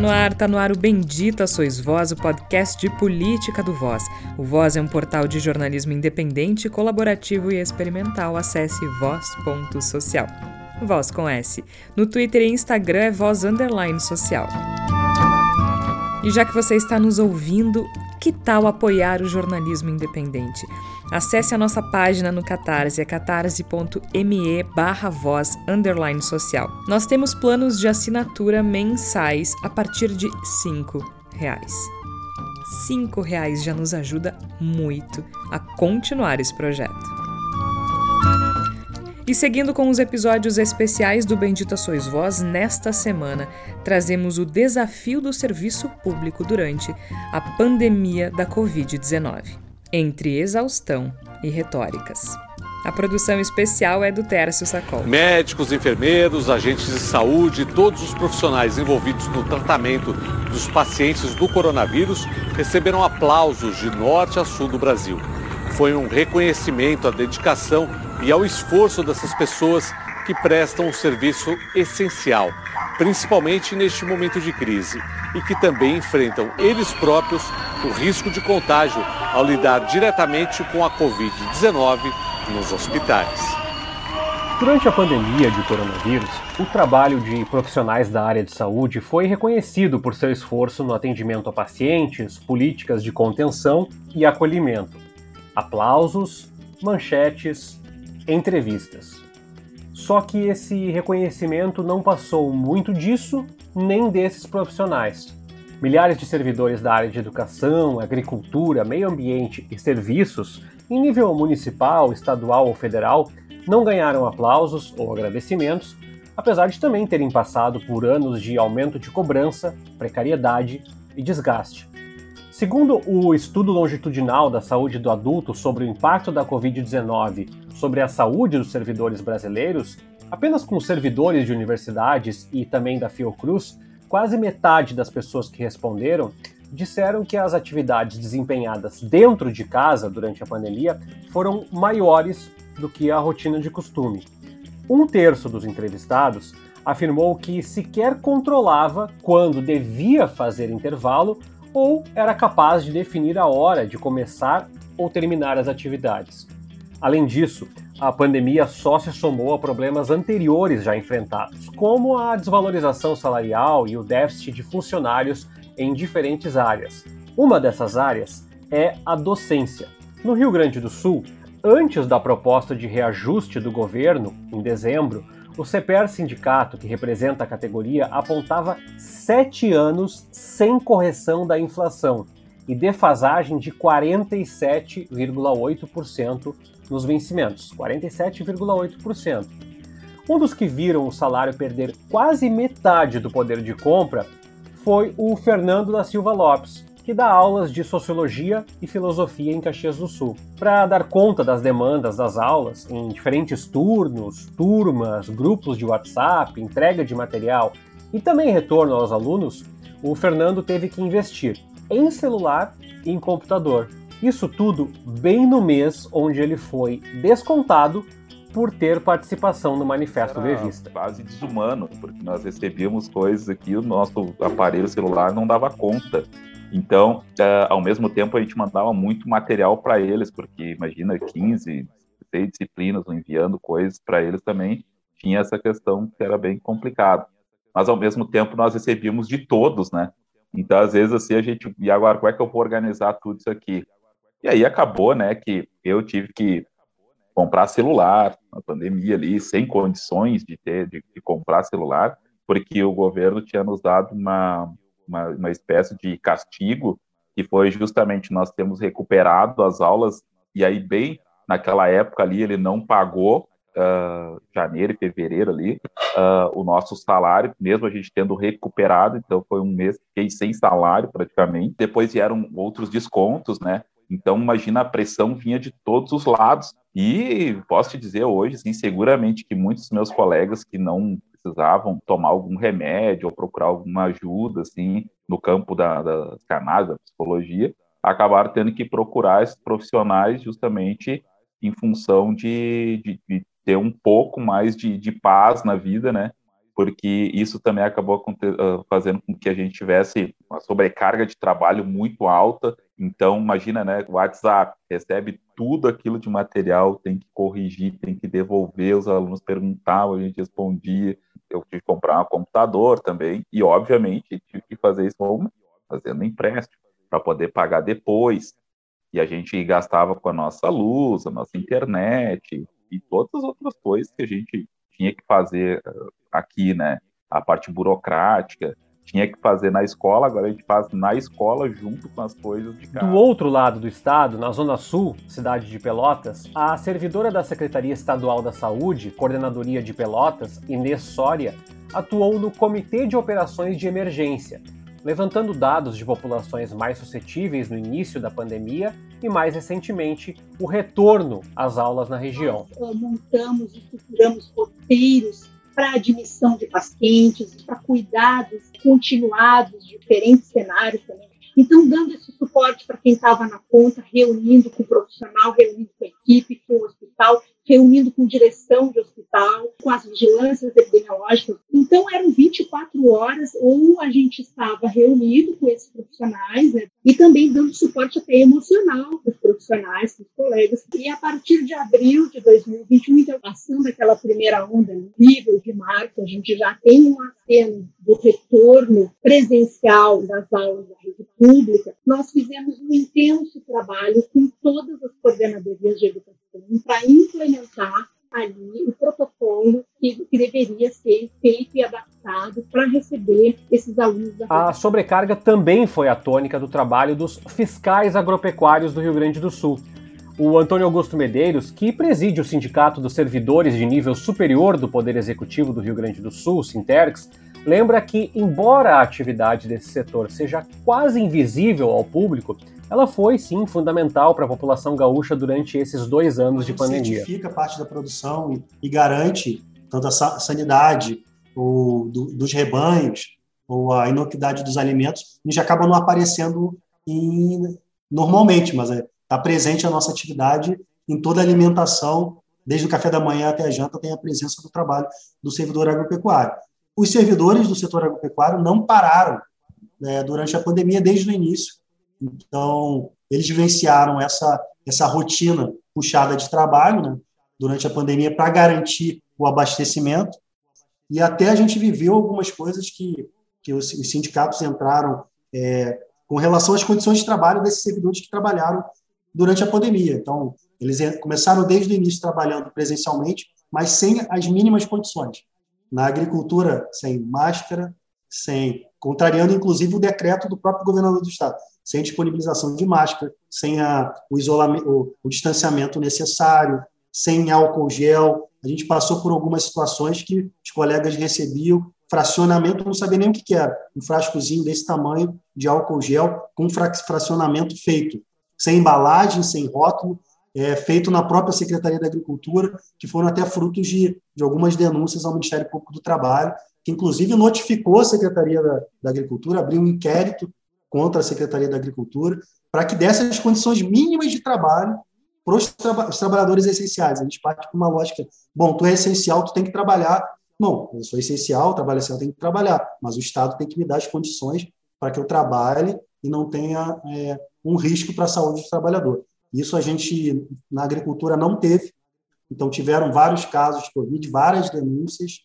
no ar, tá no ar o Bendita Sois Voz, o podcast de política do Voz. O Voz é um portal de jornalismo independente, colaborativo e experimental. Acesse voz.social. Voz com S. No Twitter e Instagram é voz underline social. E já que você está nos ouvindo, que tal apoiar o jornalismo independente? Acesse a nossa página no Catarse, é catarse.me barra voz underline social. Nós temos planos de assinatura mensais a partir de cinco reais. Cinco reais já nos ajuda muito a continuar esse projeto. E seguindo com os episódios especiais do Bendita Sois Vós, nesta semana trazemos o desafio do serviço público durante a pandemia da Covid-19, entre exaustão e retóricas. A produção especial é do Tércio Sacol. Médicos, enfermeiros, agentes de saúde, todos os profissionais envolvidos no tratamento dos pacientes do coronavírus receberam aplausos de norte a sul do Brasil. Foi um reconhecimento à dedicação e ao esforço dessas pessoas que prestam um serviço essencial, principalmente neste momento de crise, e que também enfrentam eles próprios o risco de contágio ao lidar diretamente com a Covid-19 nos hospitais. Durante a pandemia de coronavírus, o trabalho de profissionais da área de saúde foi reconhecido por seu esforço no atendimento a pacientes, políticas de contenção e acolhimento. Aplausos, manchetes, entrevistas. Só que esse reconhecimento não passou muito disso nem desses profissionais. Milhares de servidores da área de educação, agricultura, meio ambiente e serviços, em nível municipal, estadual ou federal, não ganharam aplausos ou agradecimentos, apesar de também terem passado por anos de aumento de cobrança, precariedade e desgaste. Segundo o estudo longitudinal da saúde do adulto sobre o impacto da Covid-19 sobre a saúde dos servidores brasileiros, apenas com servidores de universidades e também da Fiocruz, quase metade das pessoas que responderam disseram que as atividades desempenhadas dentro de casa durante a pandemia foram maiores do que a rotina de costume. Um terço dos entrevistados afirmou que sequer controlava quando devia fazer intervalo ou era capaz de definir a hora de começar ou terminar as atividades. Além disso, a pandemia só se somou a problemas anteriores já enfrentados, como a desvalorização salarial e o déficit de funcionários em diferentes áreas. Uma dessas áreas é a docência. No Rio Grande do Sul, antes da proposta de reajuste do governo, em dezembro, o CPR Sindicato, que representa a categoria, apontava sete anos sem correção da inflação e defasagem de 47,8% nos vencimentos. 47,8%. Um dos que viram o salário perder quase metade do poder de compra foi o Fernando da Silva Lopes, que dá aulas de sociologia e filosofia em Caxias do Sul. Para dar conta das demandas das aulas, em diferentes turnos, turmas, grupos de WhatsApp, entrega de material e também retorno aos alunos, o Fernando teve que investir em celular e em computador. Isso tudo bem no mês onde ele foi descontado por ter participação no Manifesto Era Revista. quase desumano, porque nós recebíamos coisas aqui, o nosso aparelho celular não dava conta. Então, uh, ao mesmo tempo, a gente mandava muito material para eles, porque imagina 15, 16 disciplinas enviando coisas para eles também, tinha essa questão que era bem complicado. Mas, ao mesmo tempo, nós recebíamos de todos, né? Então, às vezes, assim, a gente, e agora, como é que eu vou organizar tudo isso aqui? E aí acabou, né, que eu tive que comprar celular na pandemia ali, sem condições de ter, de, de comprar celular, porque o governo tinha nos dado uma, uma, uma espécie de castigo, que foi justamente nós temos recuperado as aulas, e aí, bem naquela época ali, ele não pagou, uh, janeiro e fevereiro ali, uh, o nosso salário, mesmo a gente tendo recuperado, então foi um mês que fiquei sem salário praticamente. Depois vieram outros descontos, né? Então, imagina a pressão vinha de todos os lados. E posso te dizer hoje, sim, seguramente que muitos dos meus colegas que não precisavam tomar algum remédio ou procurar alguma ajuda, assim, no campo da, da cannabis, da psicologia, acabaram tendo que procurar esses profissionais justamente em função de, de, de ter um pouco mais de, de, paz na vida, né? porque isso também acabou ah, fazendo com que a gente tivesse uma sobrecarga de trabalho muito alta. Então, imagina, né? O WhatsApp recebe tudo aquilo de material, tem que corrigir, tem que devolver. Os alunos perguntavam, a gente respondia. Eu tive que comprar um computador também, e obviamente tive que fazer isso fazendo empréstimo para poder pagar depois. E a gente gastava com a nossa luz, a nossa internet e todas as outras coisas que a gente tinha que fazer uh, aqui, né? A parte burocrática, tinha que fazer na escola, agora a gente faz na escola junto com as coisas de casa. Do outro lado do estado, na Zona Sul, cidade de Pelotas, a servidora da Secretaria Estadual da Saúde, Coordenadoria de Pelotas, Inês Soria, atuou no Comitê de Operações de Emergência, levantando dados de populações mais suscetíveis no início da pandemia e, mais recentemente, o retorno às aulas na região. Nós montamos e estruturamos roteiros para admissão de pacientes, para cuidados continuados, diferentes cenários também. Então, dando esse suporte para quem estava na ponta, reunindo com o profissional, reunindo com a equipe, com o hospital, reunindo com direção de hospital, com as vigilâncias epidemiológicas. Então, eram 24 horas, ou a gente estava reunido com esses profissionais, né, e também dando suporte até emocional para os profissionais, para os colegas. E a partir de abril de 2021, então, passando aquela primeira onda nível de março, a gente já tem um aceno do retorno presencial das aulas da rede pública. Nós fizemos um intenso trabalho com todas as coordenadorias de educação para implementar ali o protocolo que, que, deveria ser feito e adaptado para receber esses alunos. Da a sobrecarga também foi a tônica do trabalho dos fiscais agropecuários do Rio Grande do Sul. O Antônio Augusto Medeiros, que preside o Sindicato dos Servidores de Nível Superior do Poder Executivo do Rio Grande do Sul, Sinterx, lembra que, embora a atividade desse setor seja quase invisível ao público, ela foi sim fundamental para a população gaúcha durante esses dois anos de pandemia. Certifica parte da produção e, e garante tanto a sanidade o, do, dos rebanhos ou a inocuidade dos alimentos, a gente acaba não aparecendo em, normalmente, mas está é, tá presente a nossa atividade em toda a alimentação, desde o café da manhã até a janta, tem a presença do trabalho do servidor agropecuário. Os servidores do setor agropecuário não pararam né, durante a pandemia, desde o início, então, eles vivenciaram essa, essa rotina puxada de trabalho né, durante a pandemia para garantir o abastecimento. E até a gente viveu algumas coisas que, que os, os sindicatos entraram é, com relação às condições de trabalho desses servidores que trabalharam durante a pandemia. Então, eles começaram desde o início trabalhando presencialmente, mas sem as mínimas condições. Na agricultura, sem máscara, sem contrariando inclusive o decreto do próprio governador do estado sem disponibilização de máscara, sem a, o isolamento, o, o distanciamento necessário, sem álcool gel. A gente passou por algumas situações que os colegas recebiam fracionamento, não sabia nem o que era, um frascozinho desse tamanho de álcool gel com fracionamento feito, sem embalagem, sem rótulo, é, feito na própria Secretaria da Agricultura, que foram até frutos de, de algumas denúncias ao Ministério Público do Trabalho, que inclusive notificou a Secretaria da, da Agricultura, abriu um inquérito contra a Secretaria da Agricultura, para que desse as condições mínimas de trabalho para os, os trabalhadores essenciais. A gente parte com uma lógica, bom, tu é essencial, tu tem que trabalhar. Não, eu sou essencial, trabalho essencial, tem que trabalhar, mas o Estado tem que me dar as condições para que eu trabalhe e não tenha é, um risco para a saúde do trabalhador. Isso a gente, na agricultura, não teve. Então, tiveram vários casos de Covid, várias denúncias,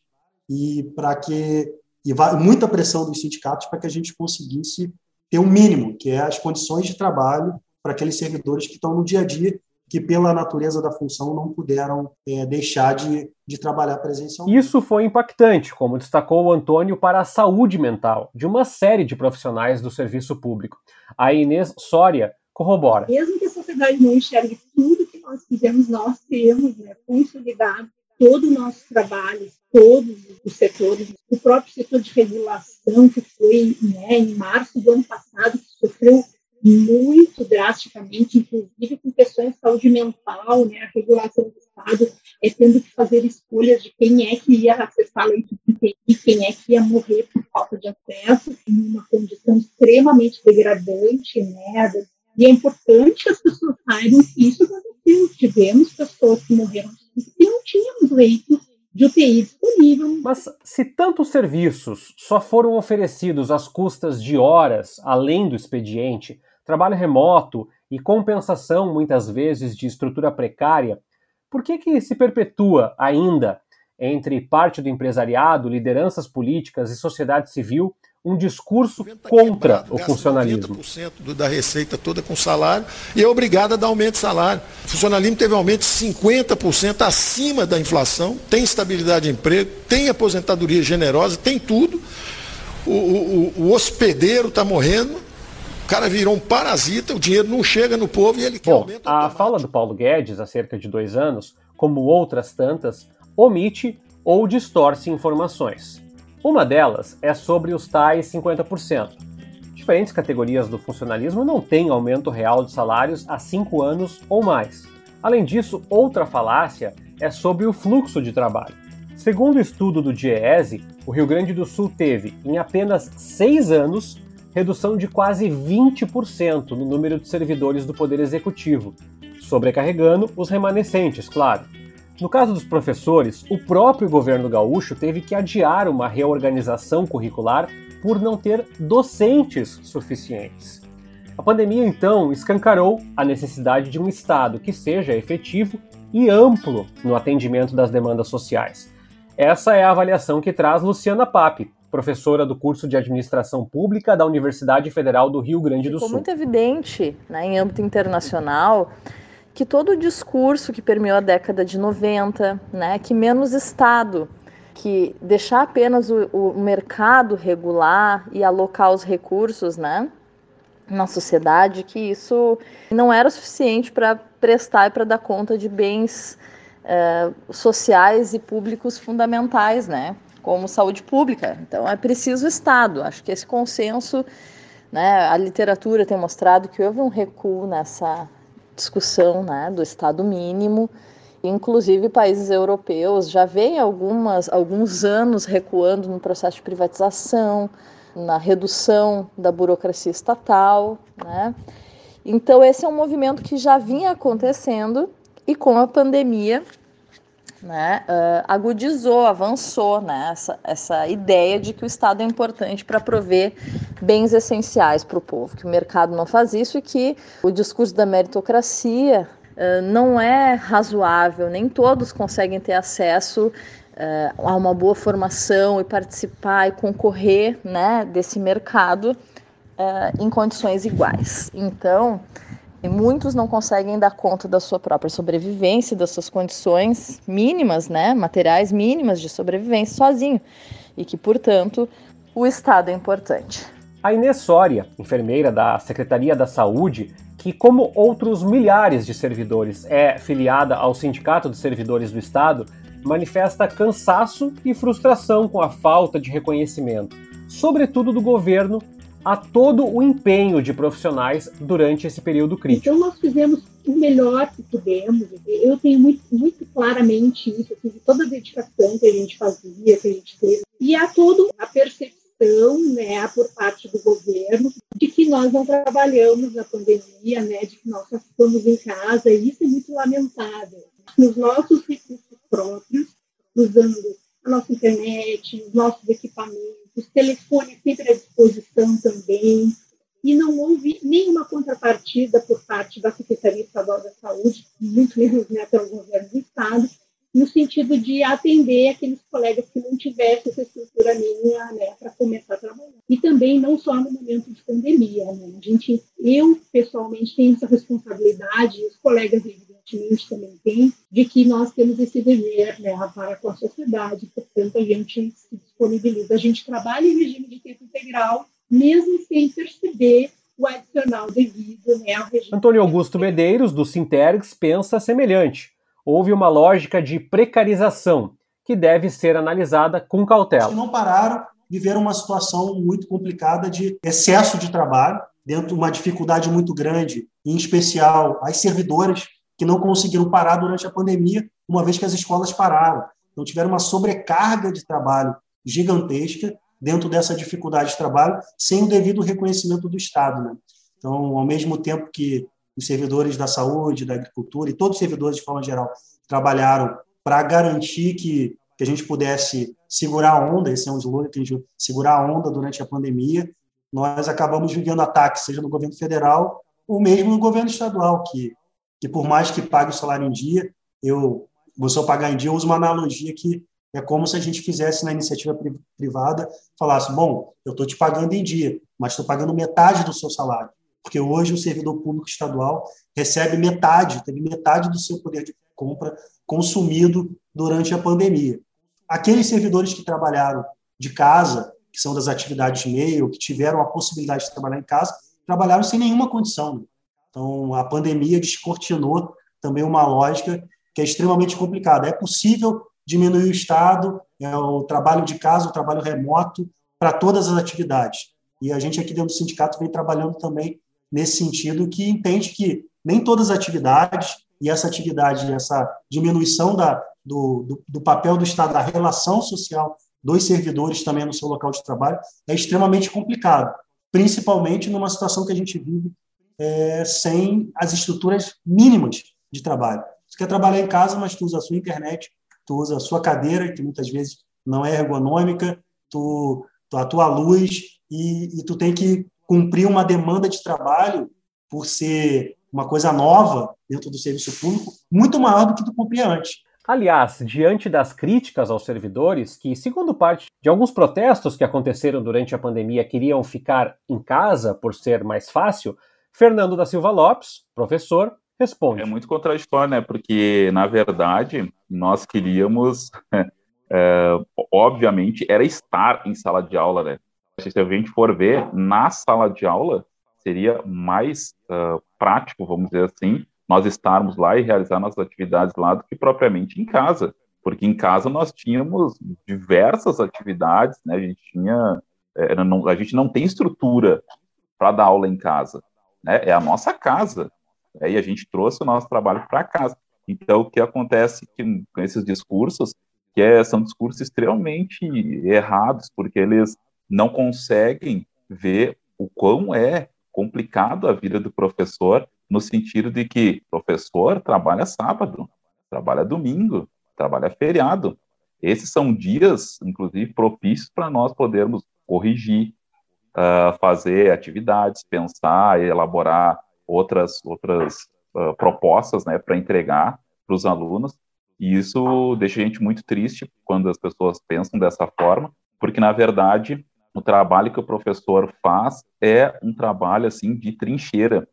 e para que e muita pressão dos sindicatos para que a gente conseguisse ter um mínimo, que é as condições de trabalho para aqueles servidores que estão no dia a dia, que pela natureza da função não puderam é, deixar de, de trabalhar presencialmente. Isso foi impactante, como destacou o Antônio, para a saúde mental de uma série de profissionais do serviço público. A Inês Soria corrobora. Mesmo que a sociedade não enxergue tudo que nós fizemos, nós temos né, consolidado todo o nosso trabalho, todos os setores, o próprio setor de regulação, que foi né, em março do ano passado, que sofreu muito drasticamente, inclusive com questões de saúde mental, né, a regulação do Estado é tendo que fazer escolhas de quem é que ia acessar leite de e quem é que ia morrer por falta de acesso, em uma condição extremamente degradante, né, e é importante as pessoas saibam que isso aconteceu. Tivemos pessoas que morreram porque não tínhamos leito de UTI disponível. Mas se tantos serviços só foram oferecidos às custas de horas além do expediente, trabalho remoto e compensação muitas vezes de estrutura precária, por que, que se perpetua ainda entre parte do empresariado, lideranças políticas e sociedade civil um discurso contra o funcionalismo. 90% da receita toda com salário e é obrigado a dar aumento de salário. O funcionalismo teve aumento de 50% acima da inflação, tem estabilidade de emprego, tem aposentadoria generosa, tem tudo. O, o, o hospedeiro está morrendo, o cara virou um parasita, o dinheiro não chega no povo e ele quer Bom, aumento a fala do Paulo Guedes, há cerca de dois anos, como outras tantas, omite ou distorce informações. Uma delas é sobre os tais 50%. Diferentes categorias do funcionalismo não têm aumento real de salários há cinco anos ou mais. Além disso, outra falácia é sobre o fluxo de trabalho. Segundo o estudo do DIEESE, o Rio Grande do Sul teve, em apenas seis anos, redução de quase 20% no número de servidores do Poder Executivo, sobrecarregando os remanescentes, claro. No caso dos professores, o próprio governo gaúcho teve que adiar uma reorganização curricular por não ter docentes suficientes. A pandemia, então, escancarou a necessidade de um Estado que seja efetivo e amplo no atendimento das demandas sociais. Essa é a avaliação que traz Luciana Pape, professora do curso de Administração Pública da Universidade Federal do Rio Grande do Ficou Sul. muito evidente, né, em âmbito internacional, que todo o discurso que permeou a década de 90, né, que menos Estado, que deixar apenas o, o mercado regular e alocar os recursos, né, na sociedade, que isso não era suficiente para prestar e para dar conta de bens eh, sociais e públicos fundamentais, né, como saúde pública. Então é preciso Estado. Acho que esse consenso, né, a literatura tem mostrado que houve um recuo nessa discussão né, do Estado mínimo. Inclusive, países europeus já vêm algumas, alguns anos recuando no processo de privatização, na redução da burocracia estatal. Né? Então, esse é um movimento que já vinha acontecendo e com a pandemia né, uh, agudizou, avançou né, essa, essa ideia de que o Estado é importante para prover bens essenciais para o povo, que o mercado não faz isso e que o discurso da meritocracia uh, não é razoável, nem todos conseguem ter acesso uh, a uma boa formação e participar e concorrer né, desse mercado em condições iguais. Então, e muitos não conseguem dar conta da sua própria sobrevivência, das suas condições mínimas, né, materiais mínimas de sobrevivência sozinho. E que, portanto, o Estado é importante. A Inês Soria, enfermeira da Secretaria da Saúde, que, como outros milhares de servidores, é filiada ao Sindicato dos Servidores do Estado, manifesta cansaço e frustração com a falta de reconhecimento, sobretudo do governo a todo o empenho de profissionais durante esse período crítico. Então, nós fizemos o melhor que pudemos. Eu tenho muito, muito claramente isso, assim, de toda a dedicação que a gente fazia, que a gente teve. E há toda a percepção né, por parte do governo de que nós não trabalhamos na pandemia, né, de que nós ficamos em casa, e isso é muito lamentável. Nos nossos recursos próprios, usando a nossa internet, os nossos equipamentos, os telefones sempre à disposição também, e não houve nenhuma contrapartida por parte da Secretaria Estadual da Saúde, muito menos né, pelo governo do Estado, no sentido de atender aqueles colegas que não tivessem essa estrutura mínima né, para começar a trabalhar. E também não só no momento de pandemia. Né? A gente, eu, pessoalmente, tenho essa responsabilidade, os colegas, evidentemente, também têm, de que nós temos esse dever né, para com a sociedade, portanto, a gente se disponibiliza. A gente trabalha em regime de tempo integral, mesmo sem perceber o adicional devido né, ao regime. Antônio Augusto Medeiros, do Sintergs, pensa semelhante houve uma lógica de precarização que deve ser analisada com cautela. Não pararam, viveram uma situação muito complicada de excesso de trabalho, dentro de uma dificuldade muito grande, em especial as servidoras que não conseguiram parar durante a pandemia, uma vez que as escolas pararam. Então tiveram uma sobrecarga de trabalho gigantesca dentro dessa dificuldade de trabalho, sem o devido reconhecimento do Estado. Né? Então, ao mesmo tempo que os servidores da saúde, da agricultura e todos os servidores de forma geral trabalharam para garantir que que a gente pudesse segurar a onda, esse é um slogan que a gente segurar a onda durante a pandemia, nós acabamos vivendo ataques, seja no governo federal ou mesmo no governo estadual, que, que por mais que pague o salário em dia, eu, você pagar em dia, eu uso uma analogia que é como se a gente fizesse na iniciativa privada, falasse, bom, eu estou te pagando em dia, mas estou pagando metade do seu salário. Porque hoje o servidor público estadual recebe metade, teve metade do seu poder de compra consumido durante a pandemia. Aqueles servidores que trabalharam de casa, que são das atividades meio, que tiveram a possibilidade de trabalhar em casa, trabalharam sem nenhuma condição. Então, a pandemia descortinou também uma lógica que é extremamente complicada. É possível diminuir o Estado, é o trabalho de casa, o trabalho remoto, para todas as atividades. E a gente aqui dentro do sindicato vem trabalhando também nesse sentido, que entende que nem todas as atividades, e essa atividade, essa diminuição da, do, do, do papel do Estado, da relação social dos servidores também no seu local de trabalho, é extremamente complicado, principalmente numa situação que a gente vive é, sem as estruturas mínimas de trabalho. Você quer trabalhar em casa, mas tu usa a sua internet, tu usa a sua cadeira, que muitas vezes não é ergonômica, tu, tu a tua luz, e, e tu tem que cumprir uma demanda de trabalho por ser uma coisa nova dentro do serviço público, muito maior do que tu cumpria antes. Aliás, diante das críticas aos servidores, que, segundo parte de alguns protestos que aconteceram durante a pandemia, queriam ficar em casa por ser mais fácil, Fernando da Silva Lopes, professor, responde. É muito contraditório, né? Porque, na verdade, nós queríamos, é, obviamente, era estar em sala de aula, né? Se a gente for ver, na sala de aula, seria mais uh, prático, vamos dizer assim, nós estarmos lá e realizar nossas atividades lá do que propriamente em casa. Porque em casa nós tínhamos diversas atividades, né? A gente tinha. É, não, a gente não tem estrutura para dar aula em casa, né? É a nossa casa. Né? E a gente trouxe o nosso trabalho para casa. Então, o que acontece com esses discursos, que é, são discursos extremamente errados, porque eles não conseguem ver o quão é complicado a vida do professor, no sentido de que professor trabalha sábado, trabalha domingo, trabalha feriado. Esses são dias, inclusive, propícios para nós podermos corrigir, uh, fazer atividades, pensar, elaborar outras, outras uh, propostas né, para entregar para os alunos. E isso deixa a gente muito triste quando as pessoas pensam dessa forma, porque, na verdade, o trabalho que o professor faz é um trabalho assim de trincheira.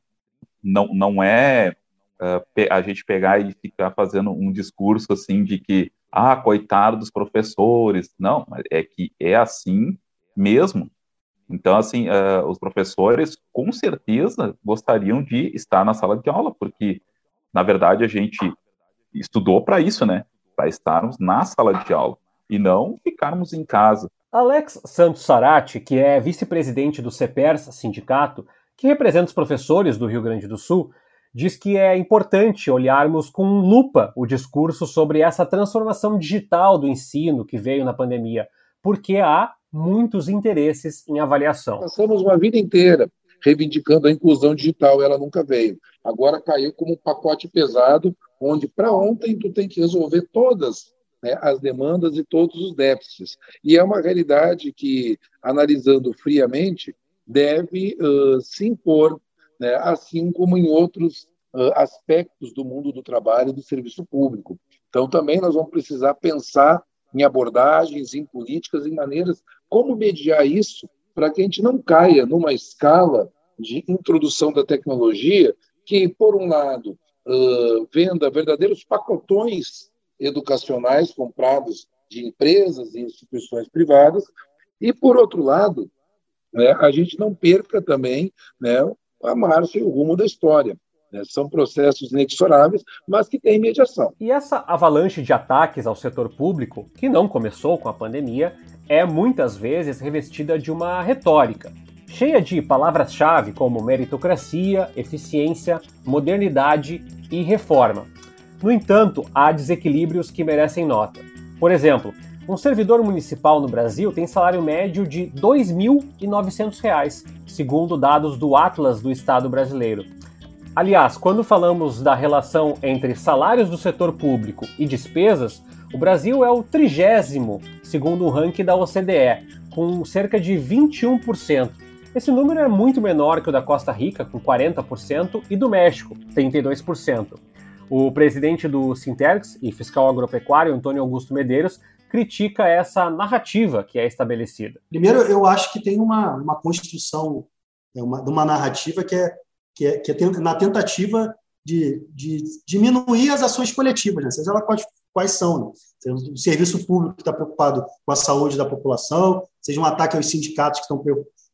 Não, não é uh, a gente pegar e ficar fazendo um discurso assim de que ah, coitado dos professores. Não, é que é assim mesmo. Então, assim, uh, os professores com certeza gostariam de estar na sala de aula, porque, na verdade, a gente estudou para isso, né? Para estarmos na sala de aula e não ficarmos em casa. Alex Santos Sarati, que é vice-presidente do CEPERS, sindicato, que representa os professores do Rio Grande do Sul, diz que é importante olharmos com lupa o discurso sobre essa transformação digital do ensino que veio na pandemia, porque há muitos interesses em avaliação. Passamos uma vida inteira reivindicando a inclusão digital, ela nunca veio. Agora caiu como um pacote pesado, onde para ontem tu tem que resolver todas né, as demandas e todos os déficits. E é uma realidade que, analisando friamente, deve uh, se impor, né, assim como em outros uh, aspectos do mundo do trabalho e do serviço público. Então, também nós vamos precisar pensar em abordagens, em políticas, em maneiras como mediar isso para que a gente não caia numa escala de introdução da tecnologia que, por um lado, uh, venda verdadeiros pacotões educacionais comprados de empresas e instituições privadas, e, por outro lado, né, a gente não perca também né, a marcha e o rumo da história. Né? São processos inexoráveis, mas que têm mediação. E essa avalanche de ataques ao setor público, que não começou com a pandemia, é muitas vezes revestida de uma retórica, cheia de palavras-chave como meritocracia, eficiência, modernidade e reforma. No entanto, há desequilíbrios que merecem nota. Por exemplo, um servidor municipal no Brasil tem salário médio de R$ 2.900, segundo dados do Atlas do Estado brasileiro. Aliás, quando falamos da relação entre salários do setor público e despesas, O Brasil é o trigésimo, segundo o ranking da OCDE, com cerca de 21%. Esse número é muito menor que o da Costa Rica, com 40%, e do México, 32%. O presidente do Sintergs e fiscal agropecuário, Antônio Augusto Medeiros, critica essa narrativa que é estabelecida. Primeiro, eu acho que tem uma, uma construção é uma, de uma narrativa que é, que é, que é na tentativa de, de, diminuir as ações coletivas, né? seja elas quais, quais são. Né? O serviço público que está preocupado com a saúde da população, seja um ataque aos sindicatos que estão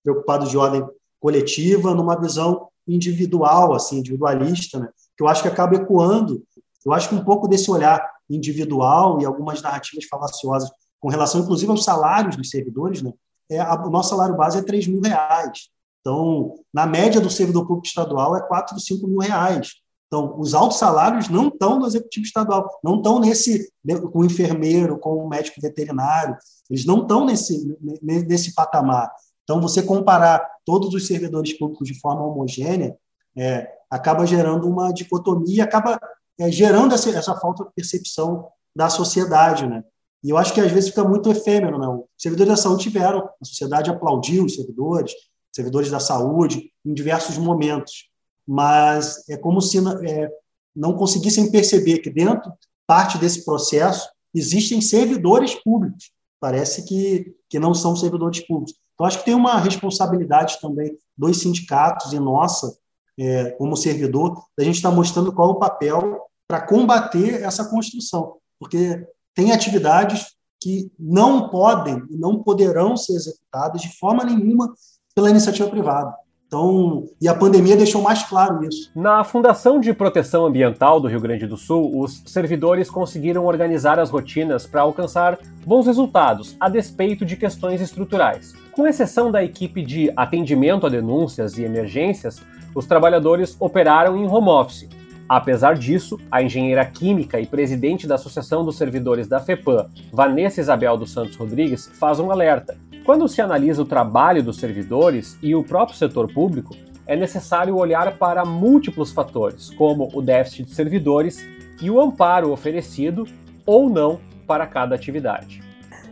preocupados de ordem coletiva, numa visão individual, assim, individualista, né? Que eu acho que acaba ecoando. Eu acho que um pouco desse olhar individual e algumas narrativas falaciosas com relação, inclusive, aos salários dos servidores, né? É, a, o nosso salário base é 3 mil reais. Então, na média do servidor público estadual é 4, 5 mil reais. Então, os altos salários não estão no executivo estadual, não estão nesse com o enfermeiro, com o médico veterinário, eles não estão nesse, nesse patamar. Então, você comparar todos os servidores públicos de forma homogênea é, acaba gerando uma dicotomia, acaba é, gerando essa, essa, falta de percepção da sociedade. Né? E eu acho que às vezes fica muito efêmero. Né? Os servidores da saúde tiveram, a sociedade aplaudiu os servidores, servidores da saúde, em diversos momentos. Mas é como se é, não conseguissem perceber que dentro, parte desse processo, existem servidores públicos. Parece que, que não são servidores públicos. Então, acho que tem uma responsabilidade também dos sindicatos e nossa, é, como servidor, da gente estar tá mostrando qual é o papel para combater essa construção. Porque tem atividades que não podem e não poderão ser executadas de forma nenhuma pela iniciativa privada. Então, e a pandemia deixou mais claro isso. Na Fundação de Proteção Ambiental do Rio Grande do Sul, os servidores conseguiram organizar as rotinas para alcançar bons resultados, a despeito de questões estruturais. Com exceção da equipe de atendimento a denúncias e emergências, os trabalhadores operaram em home office. Apesar disso, a engenheira química e presidente da Associação dos Servidores da FEPAM, Vanessa Isabel dos Santos Rodrigues, faz um alerta. Quando se analisa o trabalho dos servidores e o próprio setor público, é necessário olhar para múltiplos fatores, como o déficit de servidores e o amparo oferecido ou não para cada atividade.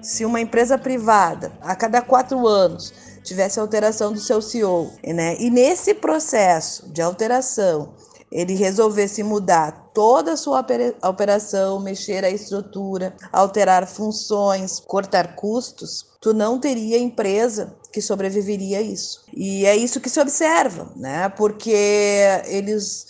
Se uma empresa privada, a cada quatro anos, tivesse alteração do seu CEO, né, e nesse processo de alteração ele resolvesse mudar toda a sua operação, mexer a estrutura, alterar funções, cortar custos, tu não teria empresa que sobreviveria a isso. E é isso que se observa, né? Porque eles,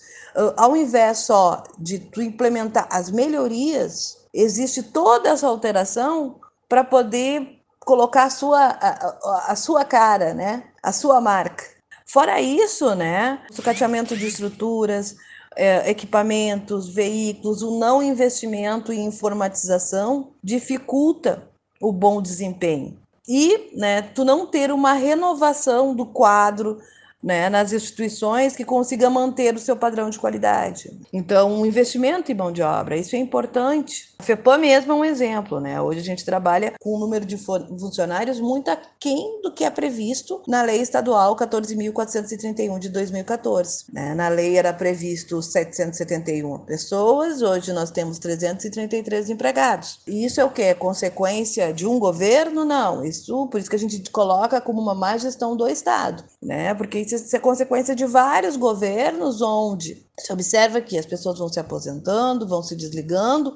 ao invés só de tu implementar as melhorias, existe toda essa alteração para poder colocar a sua, a, a, sua cara, né? A sua marca. Fora isso, né, sucateamento de estruturas, é, equipamentos, veículos, o não investimento em informatização dificulta o bom desempenho. E né, tu não ter uma renovação do quadro né, nas instituições que consiga manter o seu padrão de qualidade. Então, um investimento em mão de obra, isso é importante. A FEPAM mesmo é um exemplo, né? Hoje a gente trabalha com um número de funcionários muito aquém do que é previsto na Lei Estadual 14.431 de 2014. Né? Na lei era previsto 771 pessoas, hoje nós temos 333 empregados. E isso é o que? É consequência de um governo? Não. Isso, por isso que a gente coloca como uma má gestão do Estado, né? Porque isso é consequência de vários governos onde se observa que as pessoas vão se aposentando, vão se desligando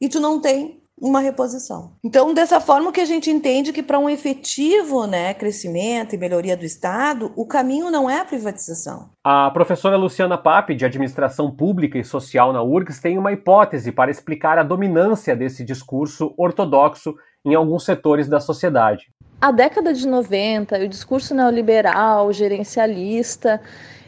e tu não tem uma reposição. Então, dessa forma que a gente entende que para um efetivo né, crescimento e melhoria do Estado, o caminho não é a privatização. A professora Luciana Pape, de Administração Pública e Social na URGS, tem uma hipótese para explicar a dominância desse discurso ortodoxo em alguns setores da sociedade. A década de 90, o discurso neoliberal, gerencialista,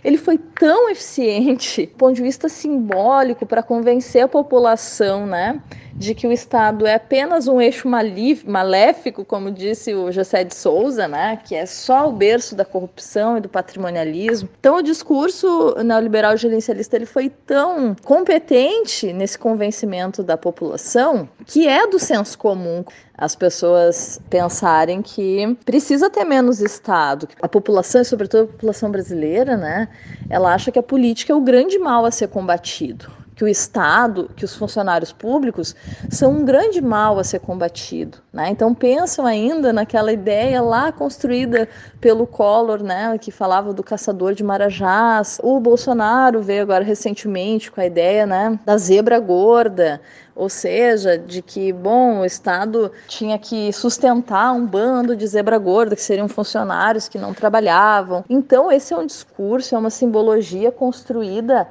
ele foi tão eficiente do ponto de vista simbólico para convencer a população, né, de que o Estado é apenas um eixo maléfico, como disse o José de Souza, né, que é só o berço da corrupção e do patrimonialismo. Então, o discurso neoliberal gerencialista ele foi tão competente nesse convencimento da população que é do senso comum as pessoas pensarem que precisa ter menos Estado. A população, sobretudo a população brasileira, né, ela acha que a política é o grande mal a ser combatido que o Estado, que os funcionários públicos são um grande mal a ser combatido. Né? Então pensam ainda naquela ideia lá construída pelo Collor, né, que falava do caçador de marajás. O Bolsonaro veio agora recentemente com a ideia né, da zebra gorda, ou seja, de que, bom, o Estado tinha que sustentar um bando de zebra gorda, que seriam funcionários que não trabalhavam. Então, esse é um discurso, é uma simbologia construída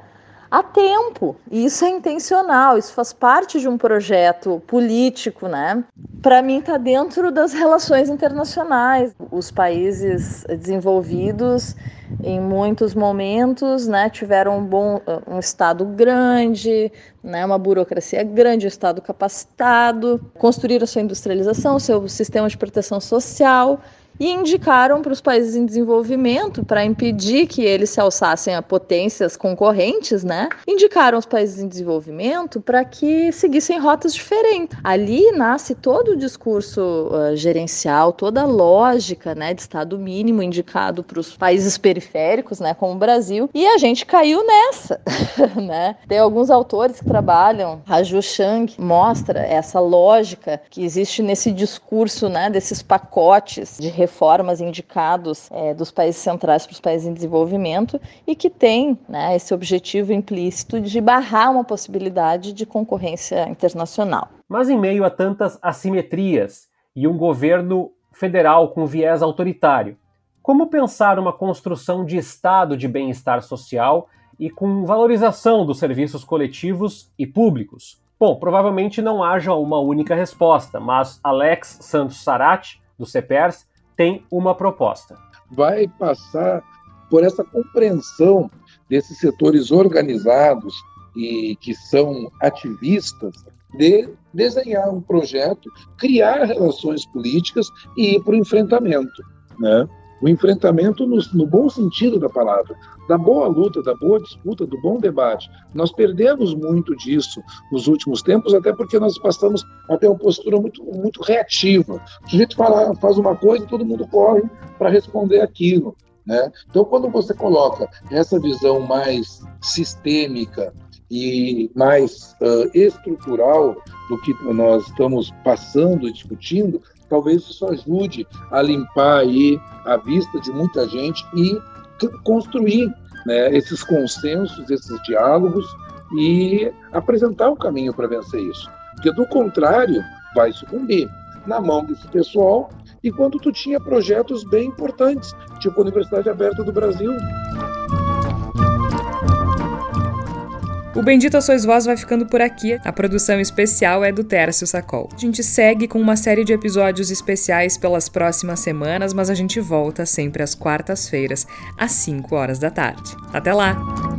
há tempo. E isso é intencional, isso faz parte de um projeto político, né? Para mim está dentro das relações internacionais. Os países desenvolvidos em muitos momentos, né, tiveram um bom um estado grande, né, uma burocracia grande, um estado capacitado, construíram sua industrialização, seu sistema de proteção social e indicaram para os países em desenvolvimento, para impedir que eles se alçassem a potências concorrentes, né? Indicaram os países em desenvolvimento para que seguissem rotas diferentes. Ali nasce todo o discurso uh, gerencial, toda a lógica, né, de estado mínimo indicado para os países periféricos, né, como o Brasil, e a gente caiu nessa, né? Tem alguns autores que trabalham, a Ju Shang mostra essa lógica que existe nesse discurso, né, desses pacotes de reformas indicados é, dos países centrais para os países em desenvolvimento e que tem né, esse objetivo implícito de barrar uma possibilidade de concorrência internacional. Mas em meio a tantas assimetrias e um governo federal com viés autoritário, como pensar uma construção de estado de bem-estar social e com valorização dos serviços coletivos e públicos? Bom, provavelmente não haja uma única resposta, mas Alex Santos Sarati, do CEPERS, tem uma proposta. Vai passar por essa compreensão desses setores organizados e que são ativistas de desenhar um projeto, criar relações políticas e ir para o enfrentamento. Né? O enfrentamento no, no, bom sentido da palavra, da boa luta, da boa disputa, do bom debate. Nós perdemos muito disso nos últimos tempos, até porque nós passamos até uma postura muito, muito reativa. O sujeito fala, faz uma coisa e todo mundo corre para responder aquilo. Né? Então, quando você coloca essa visão mais sistêmica e mais uh, estrutural do que nós estamos passando e discutindo, talvez isso ajude a limpar aí a vista de muita gente e construir né, esses consensos, esses diálogos e apresentar o caminho para vencer isso. Porque do contrário, vai sucumbir na mão desse pessoal e quando tu tinha projetos bem importantes, tipo a Universidade Aberta do Brasil, O Bendito Sois Vós vai ficando por aqui. A produção especial é do Tércio Sacol. A gente segue com uma série de episódios especiais pelas próximas semanas, mas a gente volta sempre às quartas-feiras, às 5 horas da tarde. Até lá!